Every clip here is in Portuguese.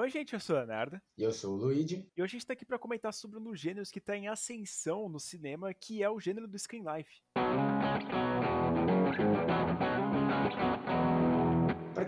Oi, gente, eu sou a Narda. E eu sou o Luigi. E hoje a gente tá aqui para comentar sobre um dos gêneros que tá em ascensão no cinema, que é o gênero do Screen Life.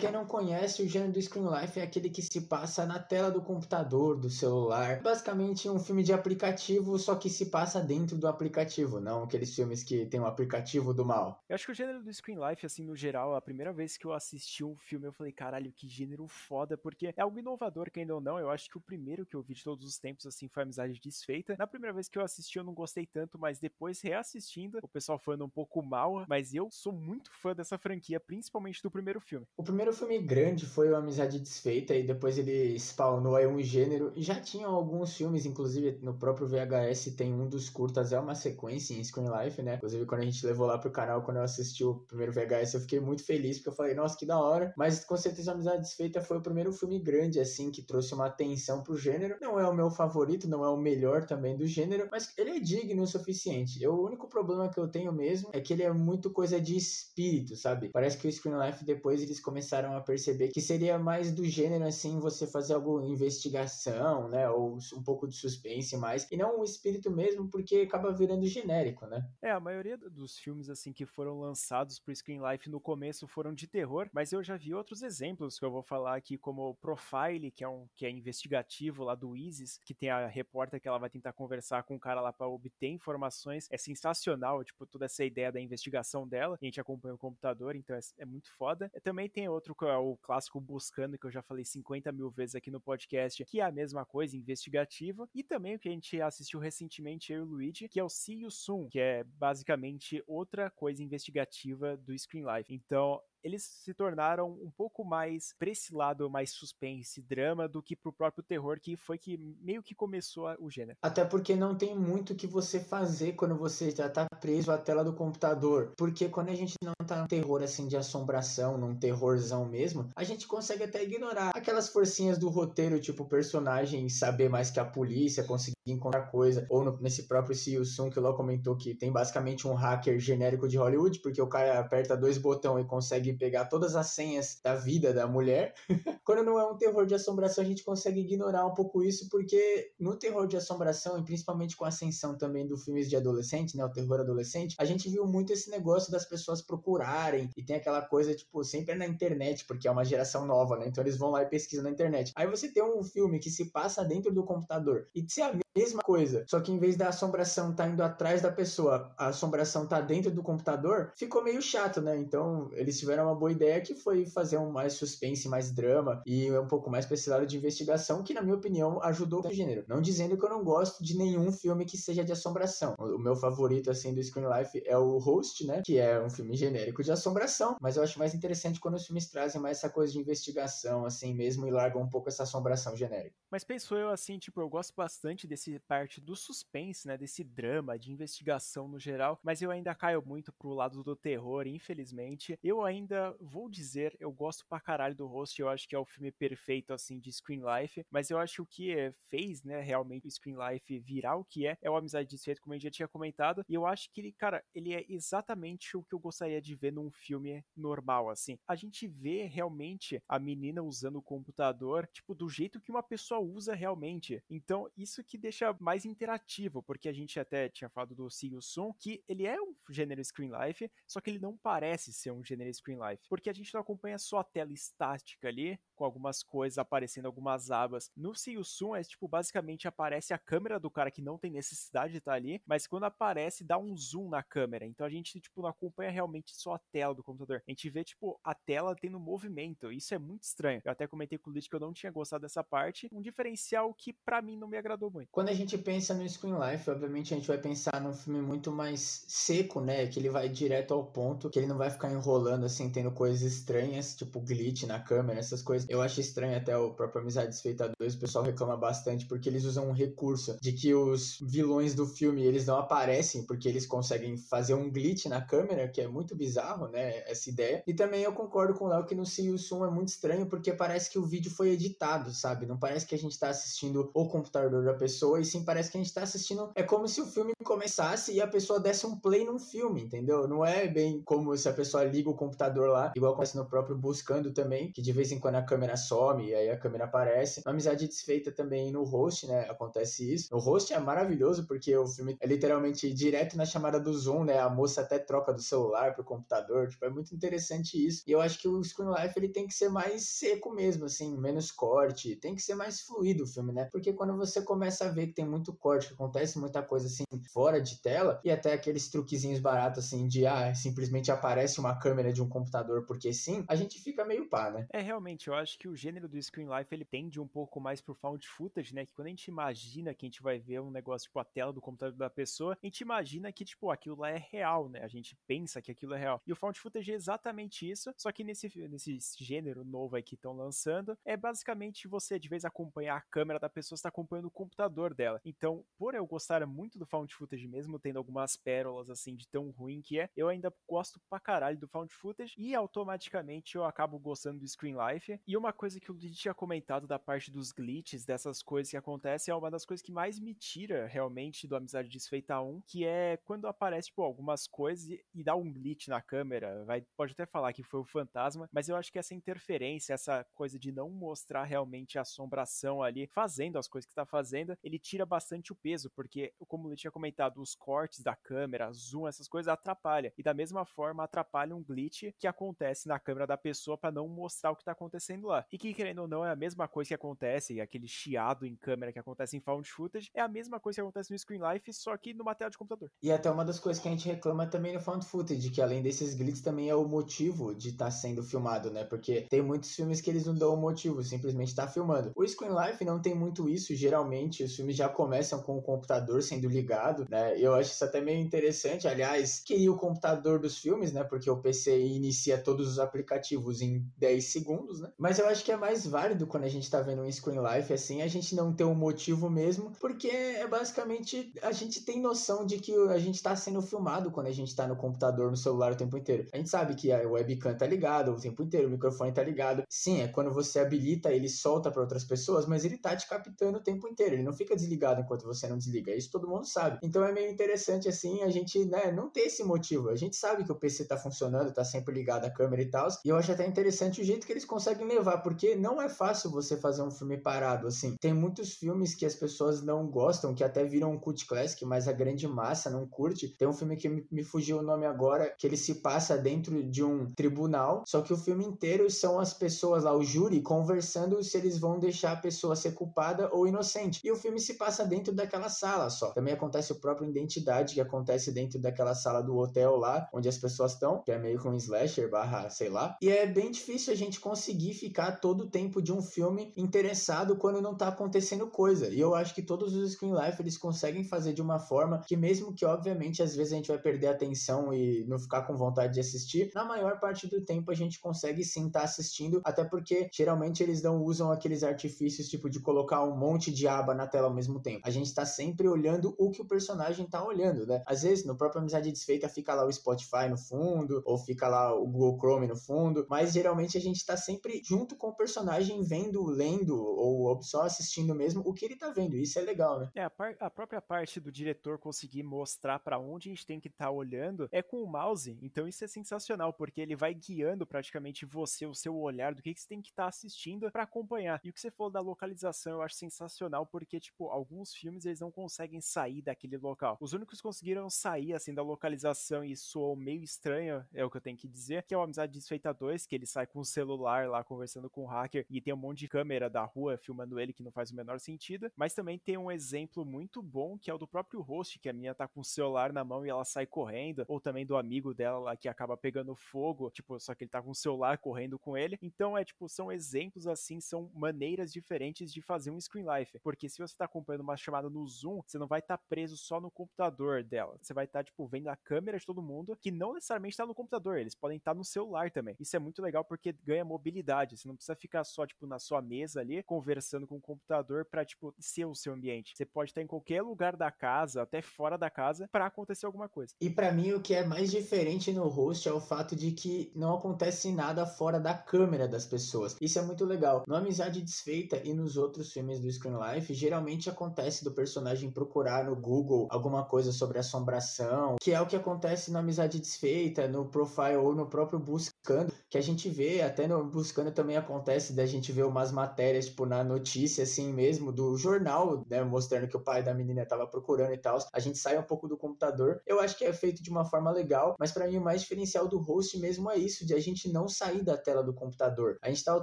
Quem não conhece, o gênero do Screen Life é aquele que se passa na tela do computador, do celular. Basicamente um filme de aplicativo, só que se passa dentro do aplicativo, não aqueles filmes que tem um aplicativo do mal. Eu acho que o gênero do Screen Life, assim, no geral, a primeira vez que eu assisti um filme, eu falei, caralho, que gênero foda, porque é algo inovador, que ainda ou não. Eu acho que o primeiro que eu vi de todos os tempos, assim, foi Amizade Desfeita. Na primeira vez que eu assisti, eu não gostei tanto, mas depois, reassistindo, o pessoal falando um pouco mal, mas eu sou muito fã dessa franquia, principalmente do primeiro filme. O primeiro filme grande foi o Amizade Desfeita e depois ele spawnou aí um gênero. E já tinham alguns filmes, inclusive no próprio VHS tem um dos curtas, é uma sequência em Screen Life, né? Inclusive quando a gente levou lá pro canal, quando eu assisti o primeiro VHS, eu fiquei muito feliz porque eu falei, nossa, que da hora. Mas com certeza Amizade Desfeita foi o primeiro filme grande, assim, que trouxe uma atenção pro gênero. Não é o meu favorito, não é o melhor também do gênero, mas ele é digno o suficiente. Eu, o único problema que eu tenho mesmo é que ele é muito coisa de espírito, sabe? Parece que o Screen Life depois eles começaram a perceber que seria mais do gênero assim você fazer alguma investigação, né, ou um pouco de suspense mais, e não o espírito mesmo, porque acaba virando genérico, né? É, a maioria dos filmes assim que foram lançados pro Screen Life no começo foram de terror, mas eu já vi outros exemplos que eu vou falar aqui como Profile, que é um que é investigativo lá do ISIS, que tem a repórter que ela vai tentar conversar com o cara lá para obter informações. É sensacional, tipo, toda essa ideia da investigação dela. A gente acompanha o computador, então é, é muito foda. Também tem outro que é o clássico Buscando, que eu já falei 50 mil vezes aqui no podcast, que é a mesma coisa, investigativa. E também o que a gente assistiu recentemente, eu e o Luigi, que é o See You Soon, que é basicamente outra coisa investigativa do Screen Life. Então, eles se tornaram um pouco mais pra esse lado mais suspense, drama, do que pro próprio terror, que foi que meio que começou o gênero. Até porque não tem muito que você fazer quando você já tá preso à tela do computador. Porque quando a gente não tá num terror assim de assombração, num terrorzão mesmo, a gente consegue até ignorar aquelas forcinhas do roteiro, tipo personagem saber mais que a polícia, conseguir encontrar coisa, ou no, nesse próprio Siu Sun que o Léo comentou que tem basicamente um hacker genérico de Hollywood, porque o cara aperta dois botões e consegue pegar todas as senhas da vida da mulher. Quando não é um terror de assombração, a gente consegue ignorar um pouco isso, porque no terror de assombração, e principalmente com a ascensão também do filmes de adolescente, né, o terror adolescente, a gente viu muito esse negócio das pessoas procurarem, e tem aquela coisa, tipo, sempre na internet, porque é uma geração nova, né, então eles vão lá e pesquisam na internet. Aí você tem um filme que se passa dentro do computador, e se a mesma coisa, só que em vez da assombração tá indo atrás da pessoa, a assombração tá dentro do computador, ficou meio chato, né? Então, eles tiveram uma boa ideia que foi fazer um mais suspense, mais drama e um pouco mais lado de investigação, que na minha opinião ajudou o gênero. Não dizendo que eu não gosto de nenhum filme que seja de assombração. O meu favorito, assim, do Screen Life é o Host, né? Que é um filme genérico de assombração, mas eu acho mais interessante quando os filmes trazem mais essa coisa de investigação, assim mesmo, e largam um pouco essa assombração genérica. Mas penso eu, assim, tipo, eu gosto bastante desse parte do suspense, né, desse drama, de investigação no geral, mas eu ainda caio muito pro lado do terror, infelizmente. Eu ainda vou dizer, eu gosto pra caralho do Host, eu acho que é o filme perfeito, assim, de Screen Life, mas eu acho que o que fez, né, realmente o Screen Life virar o que é, é o Amizade Desfeita, como gente já tinha comentado, e eu acho que ele, cara, ele é exatamente o que eu gostaria de ver num filme normal, assim. A gente vê realmente a menina usando o computador, tipo, do jeito que uma pessoa usa realmente. Então, isso que deixa mais interativo, porque a gente até tinha falado do See You Soon, que ele é um gênero screen life, só que ele não parece ser um gênero screen life, porque a gente não acompanha só a tela estática ali, com algumas coisas aparecendo, algumas abas. No See You Soon é tipo, basicamente aparece a câmera do cara que não tem necessidade de estar ali, mas quando aparece dá um zoom na câmera, então a gente tipo não acompanha realmente só a tela do computador. A gente vê tipo a tela tendo movimento, isso é muito estranho. Eu até comentei com o Lid que eu não tinha gostado dessa parte, um diferencial que para mim não me agradou muito. Quando a gente pensa no Screen Life, obviamente a gente vai pensar num filme muito mais seco, né? Que ele vai direto ao ponto, que ele não vai ficar enrolando assim, tendo coisas estranhas, tipo glitch na câmera, essas coisas. Eu acho estranho até o próprio Amizade Desfeita 2, o pessoal reclama bastante porque eles usam um recurso de que os vilões do filme eles não aparecem porque eles conseguem fazer um glitch na câmera, que é muito bizarro, né? Essa ideia. E também eu concordo com o Léo que no See You Soon é muito estranho porque parece que o vídeo foi editado, sabe? Não parece que a gente tá assistindo o computador da pessoa e sim parece que a gente tá assistindo. É como se o filme começasse e a pessoa desse um play num filme, entendeu? Não é bem como se a pessoa liga o computador lá, igual acontece no próprio Buscando também, que de vez em quando a câmera some e aí a câmera aparece. Uma amizade desfeita também no host, né? Acontece isso. O host é maravilhoso porque o filme é literalmente direto na chamada do Zoom, né? A moça até troca do celular pro computador. Tipo, é muito interessante isso. E eu acho que o Screen Life ele tem que ser mais seco mesmo, assim, menos corte. Tem que ser mais fluido o filme, né? Porque quando você começa a ver que tem muito corte, que acontece muita coisa assim fora de tela, e até aqueles truquezinhos baratos assim de ah, simplesmente aparece uma câmera de um computador porque sim, a gente fica meio pá, né? É, realmente, eu acho que o gênero do Screen Life ele tende um pouco mais pro found footage, né? Que quando a gente imagina que a gente vai ver um negócio tipo a tela do computador da pessoa, a gente imagina que, tipo, aquilo lá é real, né? A gente pensa que aquilo é real. E o found footage é exatamente isso, só que nesse, nesse gênero novo aí que estão lançando, é basicamente você, de vez acompanhar a câmera da pessoa, está acompanhando o computador dela. Então, por eu gostar muito do found footage mesmo, tendo algumas pérolas assim de tão ruim que é, eu ainda gosto pra caralho do found footage e automaticamente eu acabo gostando do Screen Life. E uma coisa que o Luigi tinha comentado da parte dos glitches, dessas coisas que acontecem, é uma das coisas que mais me tira realmente do Amizade Desfeita 1, que é quando aparece, tipo, algumas coisas e, e dá um glitch na câmera. Vai, pode até falar que foi o fantasma, mas eu acho que essa interferência, essa coisa de não mostrar realmente a assombração ali, fazendo as coisas que está fazendo, ele tira bastante o peso, porque, como eu tinha comentado, os cortes da câmera, zoom, essas coisas atrapalham. E da mesma forma atrapalha um glitch que acontece na câmera da pessoa para não mostrar o que está acontecendo lá. E que, querendo ou não, é a mesma coisa que acontece, aquele chiado em câmera que acontece em found footage, é a mesma coisa que acontece no Screen Life, só que numa tela de computador. E até uma das coisas que a gente reclama também no found footage, que além desses glitches também é o motivo de estar tá sendo filmado, né? Porque tem muitos filmes que eles não dão o motivo, simplesmente tá filmando. O Screen Life não tem muito isso, geralmente os filmes já começam com o computador sendo ligado, né? Eu acho isso até meio interessante. Aliás, queria o computador dos filmes, né? Porque o PC inicia todos os aplicativos em 10 segundos, né? Mas eu acho que é mais válido quando a gente tá vendo um Screen Life assim, a gente não ter um motivo mesmo, porque é basicamente a gente tem noção de que a gente tá sendo filmado quando a gente tá no computador, no celular o tempo inteiro. A gente sabe que a webcam tá ligada o tempo inteiro, o microfone tá ligado. Sim, é quando você habilita, ele solta para outras pessoas, mas ele tá te captando o tempo inteiro. Ele não fica desligado enquanto você não desliga. Isso todo mundo sabe. Então é meio interessante assim a gente, né, não ter esse motivo. A gente sabe que o PC tá funcionando, tá sempre ligado a câmera e tal. E eu acho até interessante o jeito que eles conseguem levar, porque não é fácil você fazer um filme parado assim. Tem muitos filmes que as pessoas não gostam, que até viram um cult classic, mas a grande massa não curte. Tem um filme que me, me fugiu o nome agora, que ele se passa dentro de um tribunal, só que o filme inteiro são as pessoas lá, o conversando se eles vão deixar a pessoa ser culpada ou inocente. E o filme se passa dentro daquela sala só. Também acontece o próprio Identidade, que acontece dentro daquela sala do hotel lá, onde as pessoas estão, que é meio que um slasher barra, sei lá. E é bem difícil a gente conseguir ficar todo o tempo de um filme interessado quando não tá acontecendo coisa. E eu acho que todos os Screen Life eles conseguem fazer de uma forma que mesmo que obviamente às vezes a gente vai perder a atenção e não ficar com vontade de assistir, na maior parte do tempo a gente consegue sim estar tá assistindo, até porque geralmente eles não usam aqueles artifícios tipo de colocar um monte de aba na tela ao mesmo tempo. A gente tá sempre olhando o que o personagem tá olhando, né? Às vezes no próprio Amizade Desfeita fica lá o Spotify no fundo, ou fica lá o Google Chrome no fundo, mas geralmente a gente tá sempre junto com o personagem vendo, lendo ou só assistindo mesmo o que ele tá vendo. Isso é legal, né? É, a, a própria parte do diretor conseguir mostrar para onde a gente tem que estar tá olhando é com o mouse. Então isso é sensacional, porque ele vai guiando praticamente você, o seu olhar do que, que você tem que estar tá assistindo para acompanhar. E o que você falou da localização eu acho sensacional, porque, tipo, alguns filmes eles não conseguem sair daquele local. Os únicos que conseguiram sair, assim, da localização e soou meio estranho, é o que eu tenho que dizer, que é o Amizade Desfeita 2, que ele sai com o celular lá conversando com o hacker e tem um monte de câmera da rua filmando ele que não faz o menor sentido. Mas também tem um exemplo muito bom que é o do próprio host, que a minha tá com o celular na mão e ela sai correndo, ou também do amigo dela lá que acaba pegando fogo, tipo, só que ele tá com o celular correndo com ele. Então é tipo, são exemplos assim, são maneiras diferentes de fazer um screen life, porque se você tá acompanhando uma chamada no Zoom, você não vai estar tá preso só no computador dela. Você vai estar tá, tipo vendo a câmera de todo mundo, que não necessariamente tá no computador, eles podem estar tá no celular também. Isso é muito legal porque ganha mobilidade, você não precisa ficar só tipo na sua mesa ali conversando com o computador para tipo ser o seu ambiente. Você pode estar em qualquer lugar da casa, até fora da casa, para acontecer alguma coisa. E para mim o que é mais diferente no host é o fato de que não acontece nada fora da câmera das pessoas. Isso é muito legal. No Amizade Desfeita e nos outros filmes do Screen Life, geralmente acontece do personagem procurar no Google alguma coisa sobre assombração, que é o que acontece na Amizade Desfeita, no Profile ou no próprio Buscando, que a gente vê, até no Buscando também acontece da gente ver umas matérias, tipo, na notícia, assim mesmo, do jornal, né, mostrando que o pai da menina tava procurando e tal. A gente sai um pouco do computador. Eu acho que é feito de uma forma legal, mas para mim o mais diferencial do host mesmo é isso, de a gente não sair da tela do computador. A gente tá o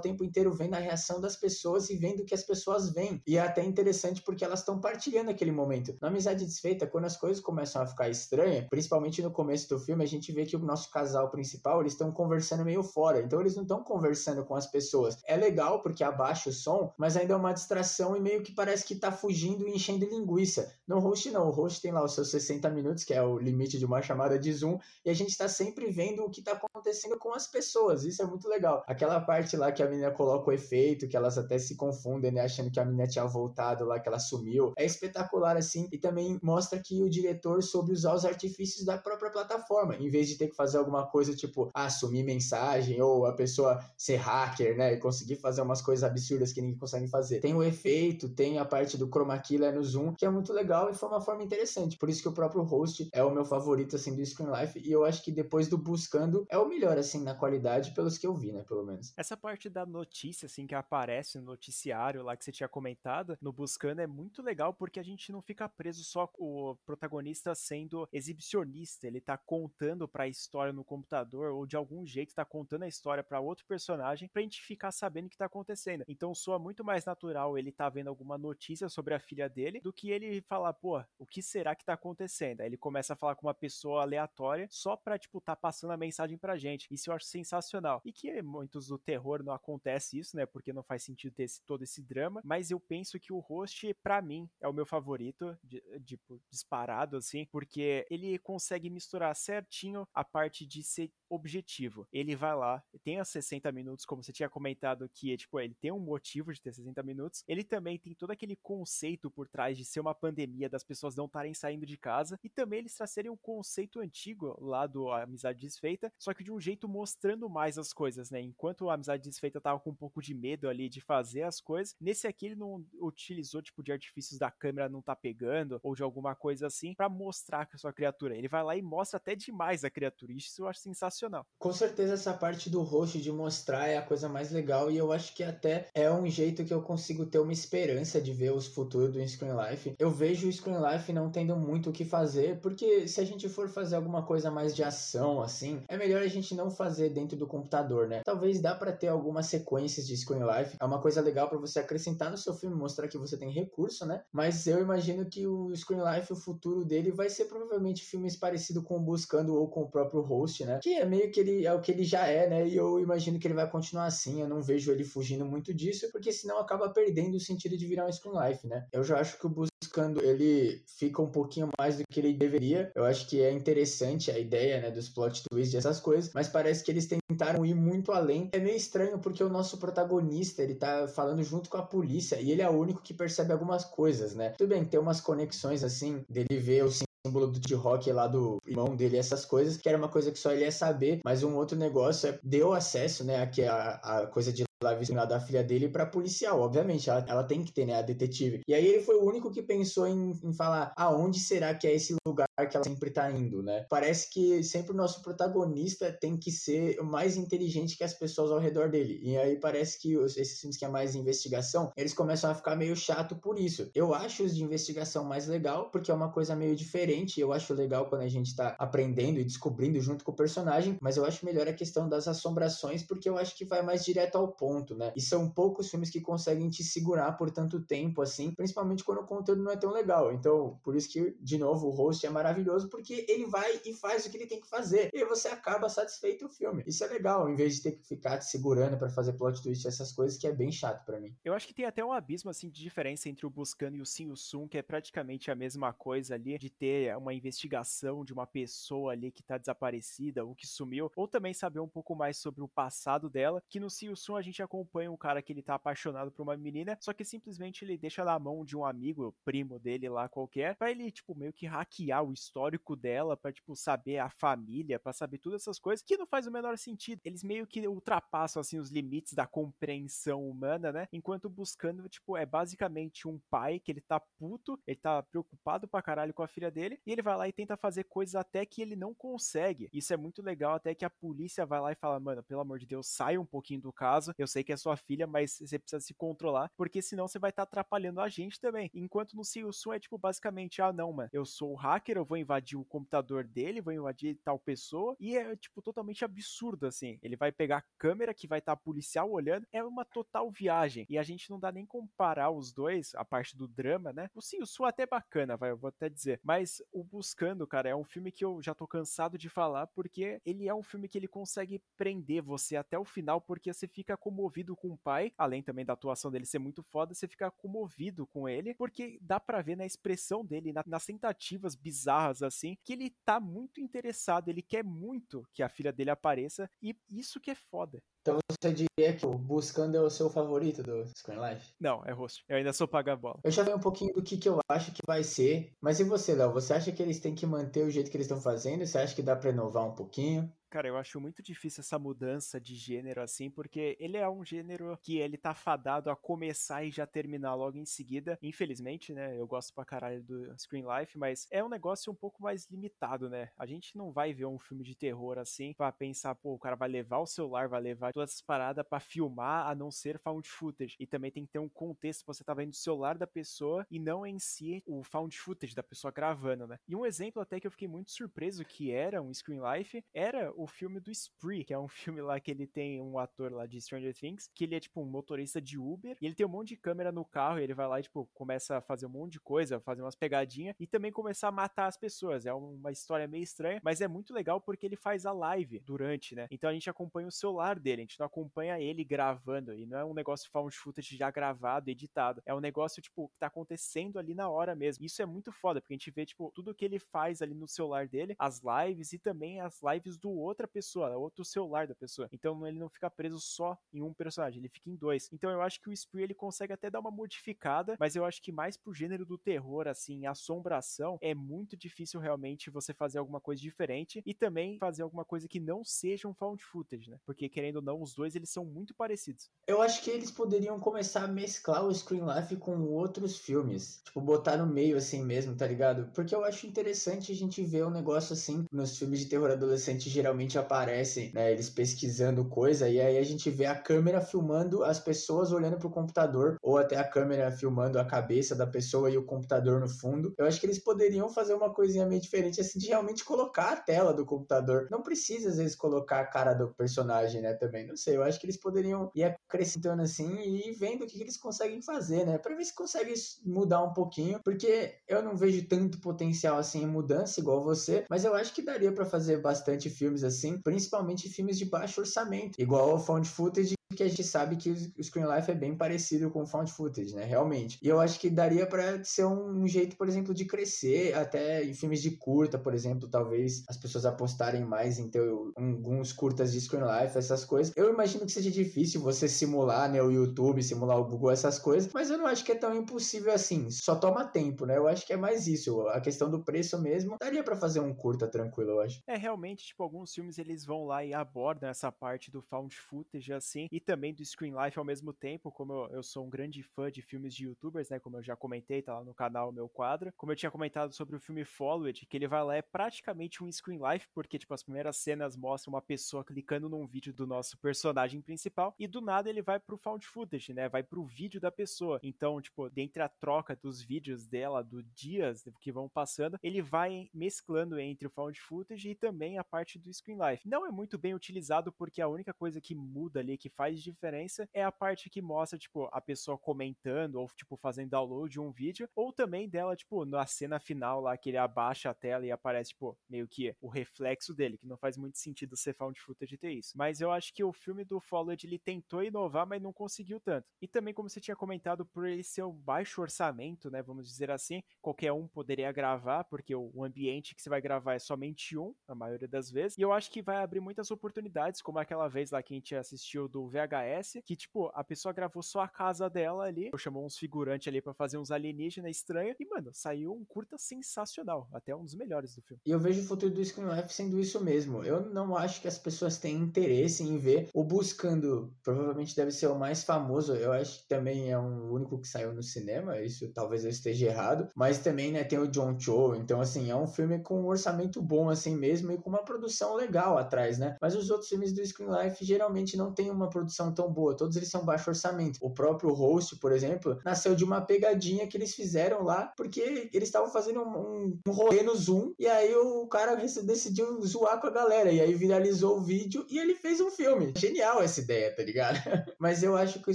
tempo inteiro vendo a reação das pessoas e vendo o que as pessoas veem. E é até interessante porque elas estão partilhando aquele momento. Na amizade desfeita, quando as coisas começam a ficar estranhas, principalmente no começo do filme, a gente vê que o nosso casal principal, eles estão conversando meio fora. Então eles não estão conversando com as pessoas. É legal porque abaixa o som, mas ainda é uma distração e meio que parece que tá fugindo e enchendo linguiça. No host não, o host tem lá os seus 60 minutos, que é o limite de uma chamada de Zoom, e a gente está sempre vendo o que está acontecendo com as pessoas. Isso é muito legal. Aquela parte lá que a menina coloca o efeito, que elas até se confundem, né? Achando que a menina tinha voltado lá, que ela sumiu. É espetacular, assim, e também mostra que o diretor soube usar os artifícios da própria plataforma, em vez de ter que fazer alguma coisa tipo, ah, sumir mensagem, ou a pessoa ser hacker, né? E conseguir fazer umas coisas absurdas que ninguém consegue fazer. Tem o efeito, tem a parte do chroma key lá no zoom, que é muito legal e foi uma forma interessante. Por isso que o próprio host é o meu favorito, assim, do Screen Life, e eu acho que depois do Buscando é o melhor, assim, na qualidade, pelos que eu vi, né, pelo menos. Essa parte da notícia, assim, que aparece no noticiário lá que você tinha comentado, no Buscando, é muito legal porque a gente não fica preso só com o protagonista sendo exibicionista, ele tá contando para a história no computador ou de algum jeito tá contando a história para outro personagem pra gente ficar sabendo o que tá acontecendo. Então soa muito mais natural ele tá vendo alguma notícia sobre a filha dele do que ele falar, pô, o que será que tá acontecendo? Aí ele começa a falar com uma pessoa aleatória só pra, tipo, tá passando a mensagem pra gente. Isso eu acho sensacional. E que muitos do terror não acontece isso, né? Porque não faz sentido ter esse, todo esse drama. Mas eu penso que o host, para mim, é o meu favorito, tipo, disparado, assim, porque ele consegue misturar certinho a parte de ser objetivo. Ele vai lá, tem as 60 minutos, como você tinha comentado, que tipo, ele tem um motivo de ter 60 minutos. Ele também tem todo aquele conceito por trás de ser uma pandemia, das pessoas não estarem saindo de casa. E também eles trazerem um conceito antigo lá do Amizade Desfeita, só que de um jeito mostrando mais as coisas, né? Enquanto a Amizade Desfeita tava com um pouco de medo ali de fazer as coisas, nesse aqui ele não utilizou, tipo, de artifícios da câmera não tá pegando, ou de alguma coisa assim, para mostrar que a sua criatura. Ele vai lá e mostra até demais a criatura. Isso eu acho sensacional. Com certeza essa parte do rosto de mostrar é a coisa mais legal e eu acho que até é um jeito que eu consigo ter uma esperança de ver os futuros do Screen Life. Eu vejo o Screen Life não tendo muito o que fazer, porque se a gente for fazer alguma coisa mais de ação assim, é melhor a gente não fazer dentro do computador, né? Talvez dá para ter algumas sequências de Screen Life. É uma coisa legal para você acrescentar no seu filme, mostrar que você tem recurso, né? Mas eu imagino que o Screen Life, o futuro dele vai ser provavelmente filmes parecido com Buscando ou com o próprio Host, né? Que é meio que ele é o que ele já é, né? E eu imagino que ele vai continuar assim. Eu não vejo ele fugindo muito disso, porque senão acaba perdendo o sentido de virar um Screen Life, né? Eu já acho que o Buscando ele fica um pouquinho mais do que ele deveria. Eu acho que é interessante a ideia, né, dos plot twists e essas coisas, mas parece que eles tentaram ir muito além. É meio estranho porque o nosso protagonista, ele tá falando junto com a polícia e ele é o único que percebe algumas coisas, né? Tudo bem, tem umas conexões assim, dele ver o símbolo do rock lá do irmão dele, essas coisas, que era uma coisa que só ele ia saber, mas um outro negócio é deu acesso, né, aqui a, a coisa de lá da filha dele para policial, obviamente, ela, ela, tem que ter, né, a detetive. E aí ele foi o único que pensou em, em falar, aonde será que é esse lugar que ela sempre tá indo, né? Parece que sempre o nosso protagonista tem que ser mais inteligente que as pessoas ao redor dele. E aí parece que os, esses filmes que é mais investigação, eles começam a ficar meio chato por isso. Eu acho os de investigação mais legal, porque é uma coisa meio diferente. Eu acho legal quando a gente tá aprendendo e descobrindo junto com o personagem, mas eu acho melhor a questão das assombrações, porque eu acho que vai mais direto ao ponto ponto, né? E são poucos filmes que conseguem te segurar por tanto tempo assim, principalmente quando o conteúdo não é tão legal. Então, por isso que, de novo, o host é maravilhoso porque ele vai e faz o que ele tem que fazer. E você acaba satisfeito o filme. Isso é legal, em vez de ter que ficar te segurando para fazer plot twist essas coisas que é bem chato para mim. Eu acho que tem até um abismo assim de diferença entre o Buscando e o Sim o Sum, que é praticamente a mesma coisa ali de ter uma investigação de uma pessoa ali que tá desaparecida ou que sumiu, ou também saber um pouco mais sobre o passado dela, que no Sim o Sum a gente gente acompanha um cara que ele tá apaixonado por uma menina, só que simplesmente ele deixa na mão de um amigo, primo dele lá qualquer, para ele, tipo, meio que hackear o histórico dela, para tipo, saber a família, para saber todas essas coisas, que não faz o menor sentido. Eles meio que ultrapassam, assim, os limites da compreensão humana, né? Enquanto buscando, tipo, é basicamente um pai que ele tá puto, ele tá preocupado pra caralho com a filha dele, e ele vai lá e tenta fazer coisas até que ele não consegue. Isso é muito legal, até que a polícia vai lá e fala, mano, pelo amor de Deus, sai um pouquinho do caso, eu sei que é sua filha, mas você precisa se controlar, porque senão você vai estar tá atrapalhando a gente também. Enquanto no Silson é tipo, basicamente, ah, não, mano, eu sou o hacker, eu vou invadir o computador dele, vou invadir tal pessoa, e é, tipo, totalmente absurdo, assim. Ele vai pegar a câmera que vai estar tá policial olhando, é uma total viagem, e a gente não dá nem comparar os dois, a parte do drama, né? O Silson é até bacana, vai, eu vou até dizer, mas o Buscando, cara, é um filme que eu já tô cansado de falar, porque ele é um filme que ele consegue prender você até o final, porque você fica comovido com o pai, além também da atuação dele ser muito foda, você fica comovido com ele, porque dá para ver na expressão dele, na, nas tentativas bizarras assim, que ele tá muito interessado, ele quer muito que a filha dele apareça, e isso que é foda. Então você diria que o Buscando é o seu favorito do Screen Life? Não, é rosto. Eu ainda sou paga-bola. Eu já falei um pouquinho do que, que eu acho que vai ser. Mas e você, Léo? Você acha que eles têm que manter o jeito que eles estão fazendo? Você acha que dá pra inovar um pouquinho? Cara, eu acho muito difícil essa mudança de gênero assim, porque ele é um gênero que ele tá fadado a começar e já terminar logo em seguida. Infelizmente, né? Eu gosto pra caralho do Screen Life, mas é um negócio um pouco mais limitado, né? A gente não vai ver um filme de terror assim pra pensar, pô, o cara vai levar o celular, vai levar todas essas paradas para filmar, a não ser found footage. E também tem que ter um contexto, você tá vendo o celular da pessoa e não em si o found footage da pessoa gravando, né? E um exemplo até que eu fiquei muito surpreso que era um Screen Life era o filme do Spree, que é um filme lá que ele tem um ator lá de Stranger Things, que ele é tipo um motorista de Uber, e ele tem um monte de câmera no carro, e ele vai lá e tipo começa a fazer um monte de coisa, fazer umas pegadinhas e também começar a matar as pessoas. É uma história meio estranha, mas é muito legal porque ele faz a live durante, né? Então a gente acompanha o celular dele, a gente não acompanha ele gravando, e não é um negócio found footage já gravado, editado. É um negócio tipo que tá acontecendo ali na hora mesmo. Isso é muito foda, porque a gente vê tipo tudo que ele faz ali no celular dele, as lives e também as lives do outra pessoa, outro celular da pessoa. Então ele não fica preso só em um personagem, ele fica em dois. Então eu acho que o Spree ele consegue até dar uma modificada, mas eu acho que mais pro gênero do terror, assim, assombração, é muito difícil realmente você fazer alguma coisa diferente e também fazer alguma coisa que não seja um found footage, né? Porque querendo ou não, os dois eles são muito parecidos. Eu acho que eles poderiam começar a mesclar o Screen Life com outros filmes, tipo botar no meio assim mesmo, tá ligado? Porque eu acho interessante a gente ver um negócio assim nos filmes de terror adolescente geralmente aparecem, né, eles pesquisando coisa e aí a gente vê a câmera filmando as pessoas olhando pro computador ou até a câmera filmando a cabeça da pessoa e o computador no fundo. Eu acho que eles poderiam fazer uma coisinha meio diferente assim de realmente colocar a tela do computador. Não precisa às vezes colocar a cara do personagem, né, também. Não sei, eu acho que eles poderiam ir acrescentando assim e vendo o que, eles conseguem fazer, né? Para ver se consegue mudar um pouquinho, porque eu não vejo tanto potencial assim em mudança igual você, mas eu acho que daria para fazer bastante filmes assim, principalmente filmes de baixo orçamento, igual o Found Footage que a gente sabe que o Screen Life é bem parecido com o Found Footage, né? Realmente. E eu acho que daria para ser um jeito, por exemplo, de crescer, até em filmes de curta, por exemplo, talvez as pessoas apostarem mais em ter alguns curtas de Screen Life, essas coisas. Eu imagino que seja difícil você simular, né, o YouTube, simular o Google, essas coisas, mas eu não acho que é tão impossível assim. Só toma tempo, né? Eu acho que é mais isso. A questão do preço mesmo, daria para fazer um curta tranquilo, eu acho. É, realmente, tipo, alguns filmes eles vão lá e abordam essa parte do Found Footage, assim, e também do Screen Life ao mesmo tempo, como eu, eu, sou um grande fã de filmes de youtubers, né, como eu já comentei, tá lá no canal meu quadro, como eu tinha comentado sobre o filme Followed, que ele vai lá é praticamente um Screen Life, porque, tipo, as primeiras cenas mostram uma pessoa clicando num vídeo do nosso personagem principal, e do nada ele vai pro Found Footage, né, vai pro vídeo da pessoa, então, tipo, dentre a troca dos vídeos dela, do dias que vão passando, ele vai mesclando entre o Found Footage e também a parte do Screen Life. Não é muito bem utilizado, porque a única coisa que muda ali, que faz diferença, diferença é a parte que mostra, tipo, a pessoa comentando ou, tipo, fazendo download de um vídeo, ou também dela, tipo, na cena final lá, que ele abaixa a tela e aparece, tipo, meio que o reflexo dele, que não faz muito sentido ser found footage ter isso. Mas eu acho que o filme do Followed, ele tentou inovar, mas não conseguiu tanto. E também, como você tinha comentado, por ele ser um baixo orçamento, né, vamos dizer assim, qualquer um poderia gravar, porque o ambiente que você vai gravar é somente um, a maioria das vezes, e eu acho que vai abrir muitas oportunidades, como aquela vez lá que a gente assistiu do VHS, que, tipo, a pessoa gravou só a casa dela ali, chamou uns figurantes ali para fazer uns alienígenas estranhos, e, mano, saiu um curta sensacional, até um dos melhores do filme. E eu vejo o futuro do Screen Life sendo isso mesmo. Eu não acho que as pessoas têm interesse em ver o Buscando, provavelmente deve ser o mais famoso, eu acho que também é um único que saiu no cinema, isso talvez eu esteja errado, mas também, né, tem o John Cho, então, assim, é um filme com um orçamento bom, assim mesmo, e com uma produção legal atrás, né? Mas os outros filmes do Screen Life geralmente não tem uma produção tão boa, todos eles são baixo orçamento. O próprio Host, por exemplo, nasceu de uma pegadinha que eles fizeram lá, porque eles estavam fazendo um, um, um rolê no Zoom, e aí o cara decidiu zoar com a galera, e aí viralizou o vídeo, e ele fez um filme. Genial essa ideia, tá ligado? Mas eu acho que o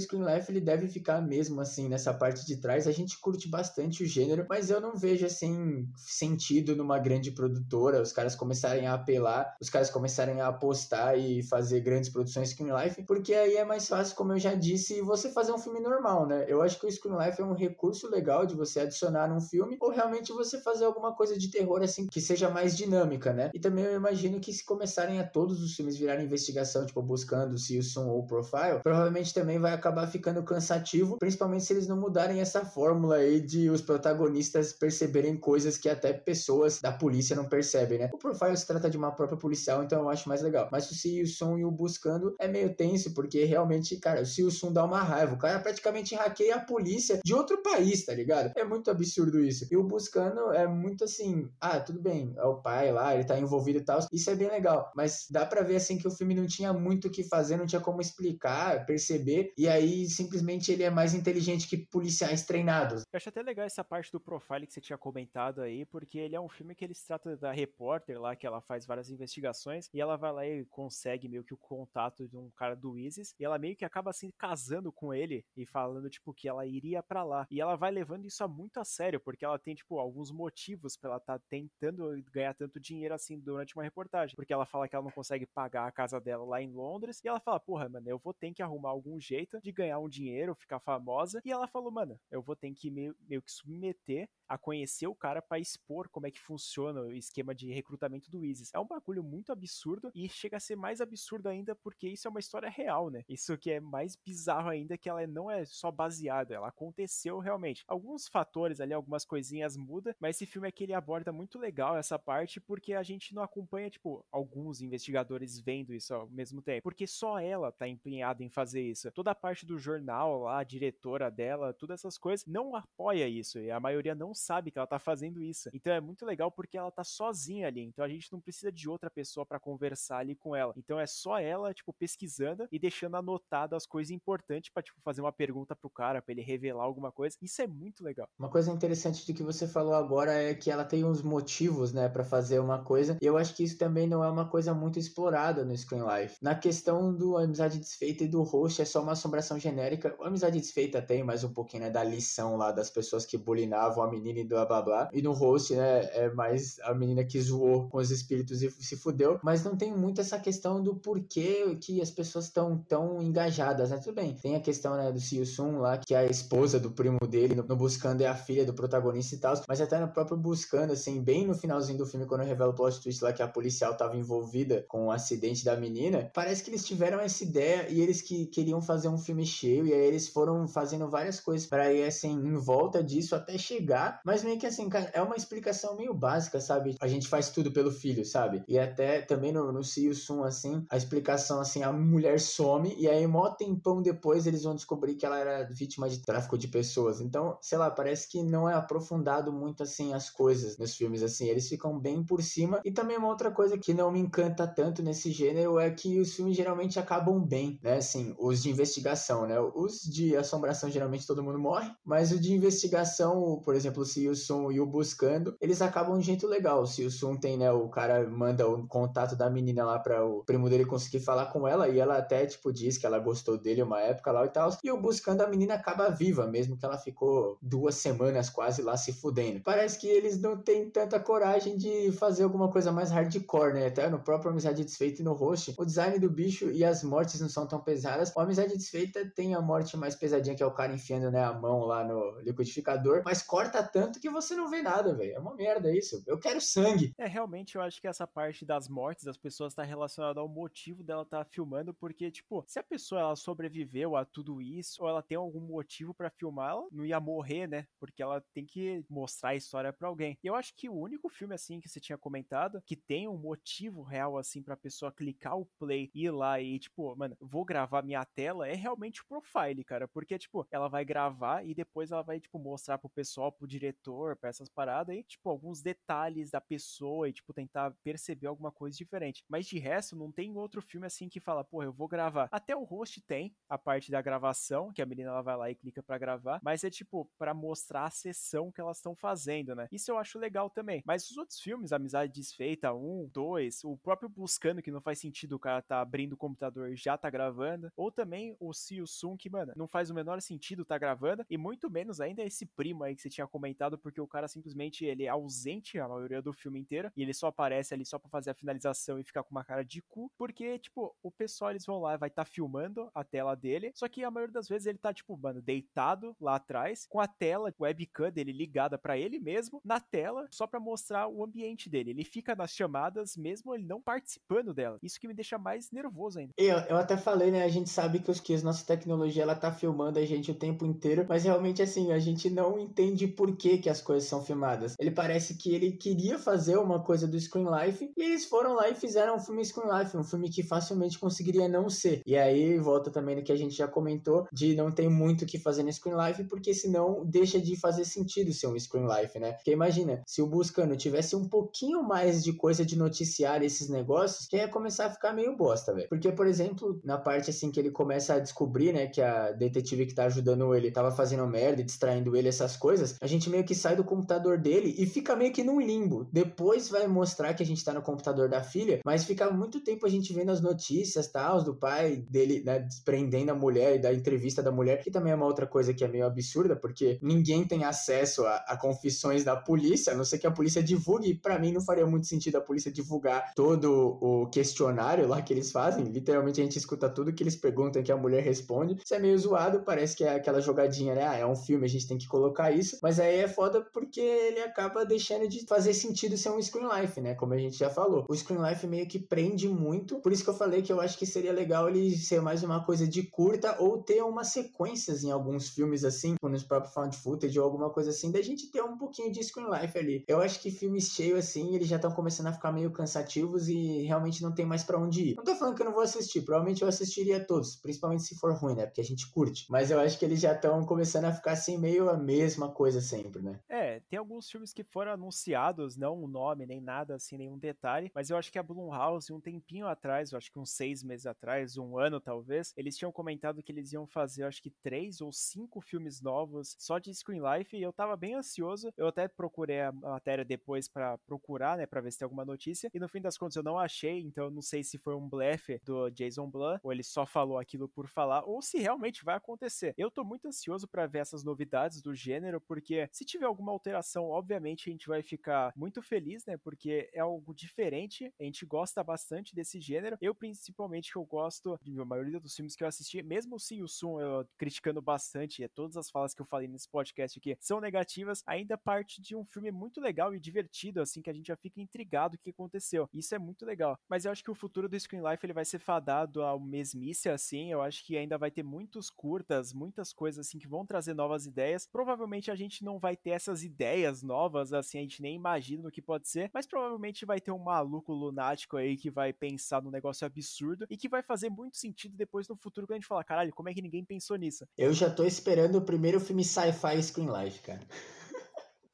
Screen Life, ele deve ficar mesmo, assim, nessa parte de trás. A gente curte bastante o gênero, mas eu não vejo, assim, sentido numa grande produtora, os caras começarem a apelar, os caras começarem a apostar e fazer grandes produções Screen Life, porque aí é mais fácil, como eu já disse, você fazer um filme normal, né? Eu acho que o Screen Life é um recurso legal de você adicionar num filme, ou realmente você fazer alguma coisa de terror, assim, que seja mais dinâmica, né? E também eu imagino que se começarem a todos os filmes virarem investigação, tipo, buscando Silson ou Profile, provavelmente também vai acabar ficando cansativo, principalmente se eles não mudarem essa fórmula aí de os protagonistas perceberem coisas que até pessoas da polícia não percebem, né? O Profile se trata de uma própria então eu acho mais legal. Mas o Silson e o Buscando é meio tenso, porque realmente, cara, o Silson dá uma raiva. O cara praticamente hackeia a polícia de outro país, tá ligado? É muito absurdo isso. E o Buscando é muito assim, ah, tudo bem, é o pai lá, ele tá envolvido e tal. Isso é bem legal. Mas dá para ver assim que o filme não tinha muito o que fazer, não tinha como explicar, perceber. E aí simplesmente ele é mais inteligente que policiais treinados. Eu acho até legal essa parte do profile que você tinha comentado aí, porque ele é um filme que ele se trata da repórter lá, que ela faz várias investigações, e ela vai lá e consegue meio que o contato de um cara do ISIS, e ela meio que acaba se casando com ele e falando, tipo, que ela iria para lá. E ela vai levando isso muito a sério, porque ela tem, tipo, alguns motivos para ela estar tá tentando ganhar tanto dinheiro assim durante uma reportagem. Porque ela fala que ela não consegue pagar a casa dela lá em Londres, e ela fala, porra, mano, eu vou ter que arrumar algum jeito de ganhar um dinheiro, ficar famosa. E ela falou, mano, eu vou ter que meio, meio que submeter a conhecer o cara para expor como é que funciona o esquema de recrutamento do ISIS. É um bagulho muito absurdo e chega a ser mais absurdo ainda porque isso é uma história real, né? Isso que é mais bizarro ainda que ela não é só baseada, ela aconteceu realmente. Alguns fatores ali, algumas coisinhas mudam, mas esse filme aqui ele aborda muito legal essa parte porque a gente não acompanha, tipo, alguns investigadores vendo isso ao mesmo tempo, porque só ela tá empenhada em fazer isso. Toda a parte do jornal lá, a diretora dela, todas essas coisas, não apoia isso e a maioria não sabe que ela tá fazendo isso. Então é muito legal porque ela tá sozinha ali. Então a gente não precisa de outra pessoa para conversar ali com ela. Então é só ela, tipo, pesquisando e deixando anotado as coisas importantes para tipo, fazer uma pergunta pro cara, para ele revelar alguma coisa. Isso é muito legal. Uma coisa interessante do que você falou agora é que ela tem uns motivos, né, para fazer uma coisa. E eu acho que isso também não é uma coisa muito explorada no Screen Life. Na questão do Amizade Desfeita e do host, é só uma assombração genérica. O Amizade Desfeita tem mais um pouquinho, né, da lição lá das pessoas que bulinavam a menina e blá blá blá. E no host, né, é mais a menina que zoou com os espíritos e se fudeu. Mas não tem muito essa questão do porquê que as pessoas estão tão engajadas, né? Tudo bem. Tem a questão, né, do Siu Sun lá, que é a esposa do primo dele, no, Buscando é a filha do protagonista e tal. Mas até no próprio Buscando, assim, bem no finalzinho do filme, quando revela o plot twist lá que a policial tava envolvida com o acidente da menina, parece que eles tiveram essa ideia e eles que queriam fazer um filme cheio, e aí eles foram fazendo várias coisas para ir, assim, em volta disso até chegar mas meio que assim, cara, é uma explicação meio básica, sabe? A gente faz tudo pelo filho, sabe? E até também no, no Sun, assim, a explicação assim, a mulher some e aí mó tempão depois eles vão descobrir que ela era vítima de tráfico de pessoas. Então, sei lá, parece que não é aprofundado muito assim as coisas nos filmes, assim, eles ficam bem por cima. E também uma outra coisa que não me encanta tanto nesse gênero é que os filmes geralmente acabam bem, né? Assim, os de investigação, né? Os de assombração geralmente todo mundo morre, mas o de investigação, por exemplo, o Silson e o Buscando, eles acabam de um jeito legal. O Silson tem, né, o cara manda o contato da menina lá para o primo dele conseguir falar com ela e ela até, tipo, diz que ela gostou dele uma época lá e tal. E o Buscando, a menina acaba viva, mesmo que ela ficou duas semanas quase lá se fudendo. Parece que eles não têm tanta coragem de fazer alguma coisa mais hardcore, né? Até no próprio Amizade Desfeita e no Host, o design do bicho e as mortes não são tão pesadas. O Amizade Desfeita tem a morte mais pesadinha, que é o cara enfiando, né, a mão lá no liquidificador, mas corta tanto que você não vê nada, velho. É uma merda isso. Eu quero sangue. É, realmente eu acho que essa parte das das mortes das pessoas está relacionado ao motivo dela estar tá filmando, porque, tipo, se a pessoa ela sobreviveu a tudo isso, ou ela tem algum motivo para filmar, ela não ia morrer, né? Porque ela tem que mostrar a história para alguém. E eu acho que o único filme, assim, que você tinha comentado, que tem um motivo real, assim, pra pessoa clicar o play, ir lá e, tipo, mano, vou gravar minha tela, é realmente o Profile, cara. Porque, tipo, ela vai gravar e depois ela vai, tipo, mostrar pro pessoal, pro diretor, pra essas paradas aí, tipo, alguns detalhes da pessoa e, tipo, tentar perceber alguma coisa diferente. Mas de resto, não tem outro filme assim que fala, porra, eu vou gravar. Até o host tem a parte da gravação, que a menina ela vai lá e clica para gravar, mas é tipo para mostrar a sessão que elas estão fazendo, né? Isso eu acho legal também. Mas os outros filmes, Amizade Desfeita, um, dois, o próprio Buscando, que não faz sentido o cara tá abrindo o computador e já tá gravando, ou também o Siu Sun, que, mano, não faz o menor sentido tá gravando, e muito menos ainda esse primo aí que você tinha comentado, porque o cara simplesmente ele é ausente a maioria do filme inteiro, e ele só aparece ali só pra fazer a finalização e ficar com uma cara de cu, porque, tipo, o pessoal eles vão lá, vai estar tá filmando a tela dele, só que a maioria das vezes ele tá, tipo, mano, deitado lá atrás, com a tela, webcam dele ligada para ele mesmo, na tela, só para mostrar o ambiente dele. Ele fica nas chamadas, mesmo ele não participando dela. Isso que me deixa mais nervoso ainda. Eu, eu até falei, né, a gente sabe que os que nossa tecnologia, ela tá filmando a gente o tempo inteiro, mas realmente, assim, a gente não entende por que que as coisas são filmadas. Ele parece que ele queria fazer uma coisa do Screen Life, e eles foram lá e fizeram um filme Screen Life, um filme que facilmente conseguiria não ser. E aí volta também no que a gente já comentou, de não ter muito o que fazer no Screen Life, porque senão deixa de fazer sentido ser um Screen Life, né? Porque imagina, se o Buscando tivesse um pouquinho mais de coisa de noticiar esses negócios, já ia começar a ficar meio bosta, velho. Porque, por exemplo, na parte assim que ele começa a descobrir, né, que a detetive que tá ajudando ele tava fazendo merda e distraindo ele essas coisas, a gente meio que sai do computador dele e fica meio que num limbo. Depois vai mostrar que a gente tá no computador da filha, mas fica muito tempo a gente vendo as notícias, tal, do pai dele, né, desprendendo a mulher e da entrevista da mulher, que também é uma outra coisa que é meio absurda, porque ninguém tem acesso a, a confissões da polícia, a não ser que a polícia divulgue, e pra mim não faria muito sentido a polícia divulgar todo o questionário lá que eles fazem, literalmente a gente escuta tudo que eles perguntam que a mulher responde, isso é meio zoado, parece que é aquela jogadinha, né, ah, é um filme, a gente tem que colocar isso, mas aí é foda porque ele acaba deixando de fazer sentido ser um screen life, né, como a gente já falou. Screen life meio que prende muito, por isso que eu falei que eu acho que seria legal ele ser mais uma coisa de curta ou ter umas sequências em alguns filmes assim, como nos próprios found footage ou alguma coisa assim, da gente ter um pouquinho de screen life ali. Eu acho que filmes cheios assim, eles já estão começando a ficar meio cansativos e realmente não tem mais para onde ir. Não tô falando que eu não vou assistir, provavelmente eu assistiria todos, principalmente se for ruim, né? Porque a gente curte. Mas eu acho que eles já estão começando a ficar assim meio a mesma coisa sempre, né? É, tem alguns filmes que foram anunciados, não o nome nem nada assim, nenhum detalhe, mas eu acho que a Blumhouse um tempinho atrás, eu acho que uns seis meses atrás, um ano talvez, eles tinham comentado que eles iam fazer, acho que três ou cinco filmes novos só de Screen Life e eu tava bem ansioso. Eu até procurei a matéria depois para procurar, né, para ver se tem alguma notícia e no fim das contas eu não achei, então eu não sei se foi um blefe do Jason Blum ou ele só falou aquilo por falar ou se realmente vai acontecer. Eu tô muito ansioso para ver essas novidades do gênero porque se tiver alguma alteração, obviamente a gente vai ficar muito feliz, né, porque é algo diferente, a gente gosta bastante desse gênero. Eu principalmente que eu gosto de a maioria dos filmes que eu assisti, mesmo o Sim Sun eu criticando bastante, e todas as falas que eu falei nesse podcast aqui são negativas, ainda parte de um filme muito legal e divertido, assim, que a gente já fica intrigado o que aconteceu. Isso é muito legal. Mas eu acho que o futuro do Screen Life ele vai ser fadado ao mesmice, assim, eu acho que ainda vai ter muitos curtas, muitas coisas assim que vão trazer novas ideias. Provavelmente a gente não vai ter essas ideias novas, assim, a gente nem imagina o que pode ser, mas provavelmente vai ter um maluco lunático aí que vai pensar num negócio absurdo e que vai fazer muito sentido depois no futuro quando a gente falar, caralho, como é que ninguém pensou nisso? Eu já tô esperando o primeiro filme sci-fi Screen Life, cara.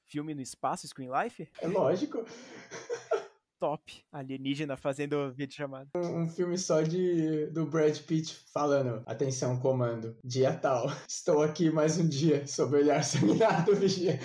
Filme no espaço Screen Life? É lógico. top alienígena fazendo vídeo chamado. Um, um, filme só de do Brad Pitt falando: Atenção, comando, dia tal. Estou aqui mais um dia sob o olhar seminado vigia.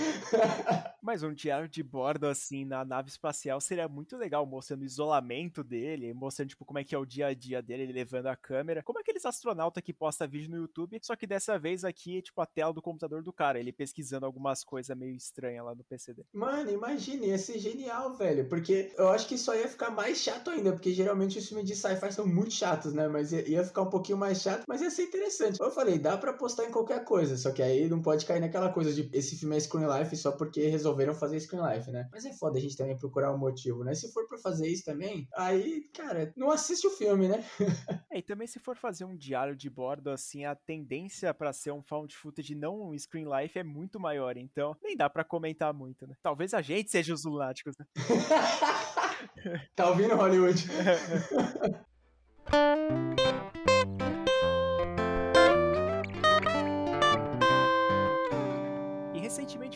Mas um diário de bordo, assim, na nave espacial seria muito legal, mostrando o isolamento dele, mostrando, tipo, como é que é o dia a dia dele, ele levando a câmera. Como aqueles astronautas que posta vídeo no YouTube, só que dessa vez aqui, tipo, a tela do computador do cara, ele pesquisando algumas coisas meio estranhas lá no PC dele. Mano, imagine, ia ser genial, velho, porque eu acho que só ia ficar mais chato ainda, porque geralmente os filmes de sci-fi são muito chatos, né? Mas ia ficar um pouquinho mais chato, mas ia ser interessante. Eu falei, dá pra postar em qualquer coisa, só que aí não pode cair naquela coisa de esse filme é Screen Life só porque resolveu resolveram fazer Screen Life, né? Mas é foda a gente também procurar um motivo, né? Se for pra fazer isso também, aí, cara, não assiste o filme, né? é, e também se for fazer um diário de bordo, assim, a tendência para ser um found footage não um Screen Life é muito maior, então nem dá para comentar muito, né? Talvez a gente seja os lunáticos, né? tá ouvindo Hollywood?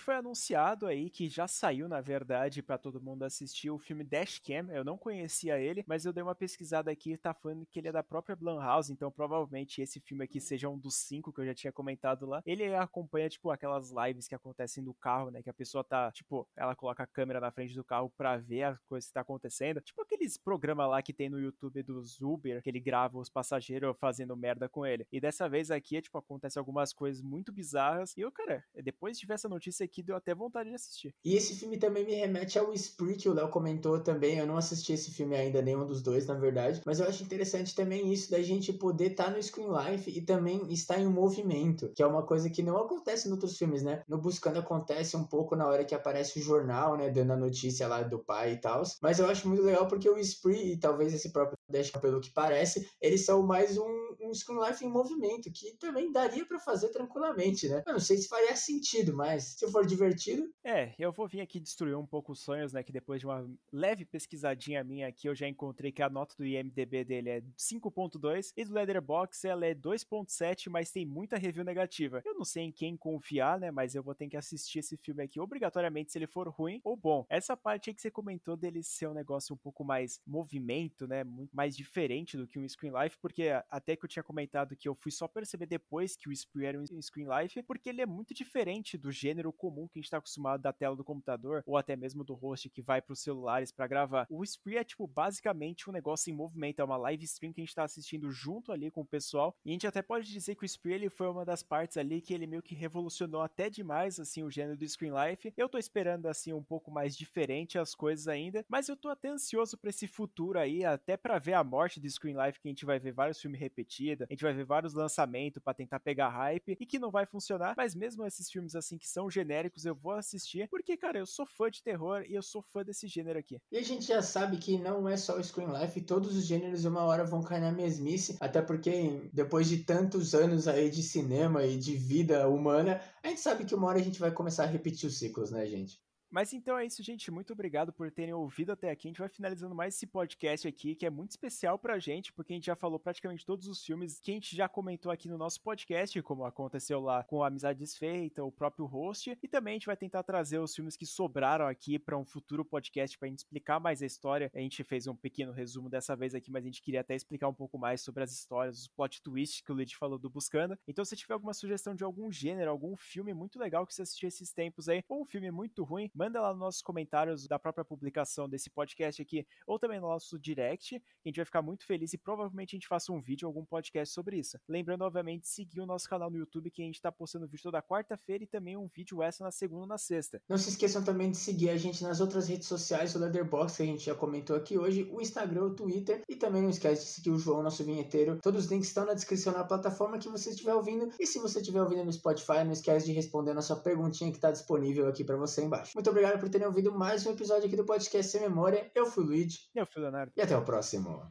foi anunciado aí que já saiu, na verdade, para todo mundo assistir o filme Dashcam. Eu não conhecia ele, mas eu dei uma pesquisada aqui e tá falando que ele é da própria Blumhouse, então provavelmente esse filme aqui seja um dos cinco que eu já tinha comentado lá. Ele acompanha, tipo, aquelas lives que acontecem no carro, né? Que a pessoa tá, tipo, ela coloca a câmera na frente do carro pra ver as coisas que tá acontecendo. Tipo aqueles programas lá que tem no YouTube dos Uber, que ele grava os passageiros fazendo merda com ele. E dessa vez aqui, tipo, acontece algumas coisas muito bizarras. E eu, cara, depois de ver essa notícia aqui, deu até vontade de assistir. E esse filme também me remete ao Spree, que o Léo comentou também. Eu não assisti esse filme ainda, nenhum dos dois, na verdade. Mas eu acho interessante também isso da gente poder estar tá no Screen Life e também estar em movimento, que é uma coisa que não acontece em outros filmes, né? No Buscando acontece um pouco na hora que aparece o jornal, né? Dando a notícia lá do pai e tal. Mas eu acho muito legal porque o Spree, e talvez esse próprio Dash, pelo que parece, eles são mais um um Screen Life em movimento, que também daria para fazer tranquilamente, né? Eu não sei se faria sentido, mas se for divertido. É, eu vou vir aqui destruir um pouco os sonhos, né? Que depois de uma leve pesquisadinha minha aqui, eu já encontrei que a nota do IMDB dele é 5.2 e do Letterboxd ela é 2.7, mas tem muita review negativa. Eu não sei em quem confiar, né? Mas eu vou ter que assistir esse filme aqui obrigatoriamente se ele for ruim ou bom. Essa parte aí que você comentou dele ser um negócio um pouco mais movimento, né? Muito mais diferente do que um Screen Life, porque até que eu tinha tinha comentado que eu fui só perceber depois que o Spree era um screen life, porque ele é muito diferente do gênero comum que a gente tá acostumado da tela do computador ou até mesmo do host que vai para os celulares para gravar. O Spree é tipo basicamente um negócio em movimento, é uma live stream que a gente tá assistindo junto ali com o pessoal. E a gente até pode dizer que o Spree ele foi uma das partes ali que ele meio que revolucionou até demais assim o gênero do screen life. Eu tô esperando assim um pouco mais diferente as coisas ainda, mas eu tô até ansioso para esse futuro aí, até para ver a morte do screen life que a gente vai ver vários filmes repetidos a gente vai ver vários lançamentos para tentar pegar hype e que não vai funcionar, mas mesmo esses filmes assim que são genéricos eu vou assistir, porque cara, eu sou fã de terror e eu sou fã desse gênero aqui. E a gente já sabe que não é só o Screen Life, todos os gêneros uma hora vão cair na mesmice, até porque depois de tantos anos aí de cinema e de vida humana, a gente sabe que uma hora a gente vai começar a repetir os ciclos, né, gente? Mas então é isso, gente. Muito obrigado por terem ouvido até aqui. A gente vai finalizando mais esse podcast aqui, que é muito especial pra gente, porque a gente já falou praticamente todos os filmes que a gente já comentou aqui no nosso podcast, como aconteceu lá com a Amizade Desfeita, o próprio host. E também a gente vai tentar trazer os filmes que sobraram aqui para um futuro podcast pra gente explicar mais a história. A gente fez um pequeno resumo dessa vez aqui, mas a gente queria até explicar um pouco mais sobre as histórias, os plot twists que o Lid falou do Buscando. Então, se tiver alguma sugestão de algum gênero, algum filme muito legal que você assistiu esses tempos aí, ou um filme muito ruim, manda lá nos nossos comentários da própria publicação desse podcast aqui, ou também no nosso direct, que a gente vai ficar muito feliz e provavelmente a gente faça um vídeo, algum podcast sobre isso. Lembrando, obviamente, seguir o nosso canal no YouTube, que a gente está postando vídeo toda quarta-feira e também um vídeo extra na segunda e na sexta. Não se esqueçam também de seguir a gente nas outras redes sociais, o Leatherbox, que a gente já comentou aqui hoje, o Instagram, o Twitter, e também não esquece de seguir o João, nosso vinheteiro. Todos os links estão na descrição na plataforma que você estiver ouvindo. E se você estiver ouvindo no Spotify, não esquece de responder a nossa perguntinha que está disponível aqui para você embaixo. Muito obrigado por terem ouvido mais um episódio aqui do Podcast Sem Memória. Eu fui o Luigi. Eu fui o Leonardo. E até o próximo.